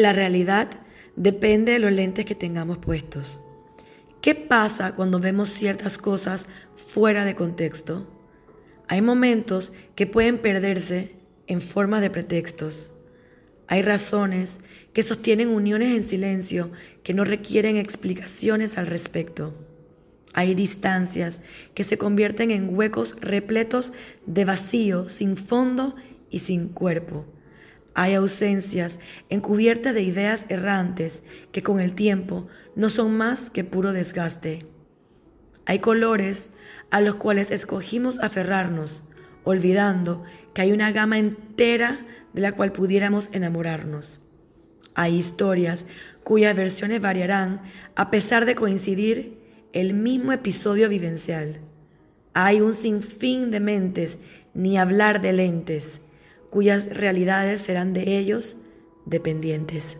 La realidad depende de los lentes que tengamos puestos. ¿Qué pasa cuando vemos ciertas cosas fuera de contexto? Hay momentos que pueden perderse en forma de pretextos. Hay razones que sostienen uniones en silencio que no requieren explicaciones al respecto. Hay distancias que se convierten en huecos repletos de vacío, sin fondo y sin cuerpo. Hay ausencias encubiertas de ideas errantes que con el tiempo no son más que puro desgaste. Hay colores a los cuales escogimos aferrarnos, olvidando que hay una gama entera de la cual pudiéramos enamorarnos. Hay historias cuyas versiones variarán a pesar de coincidir el mismo episodio vivencial. Hay un sinfín de mentes, ni hablar de lentes, cuyas realidades serán de ellos dependientes.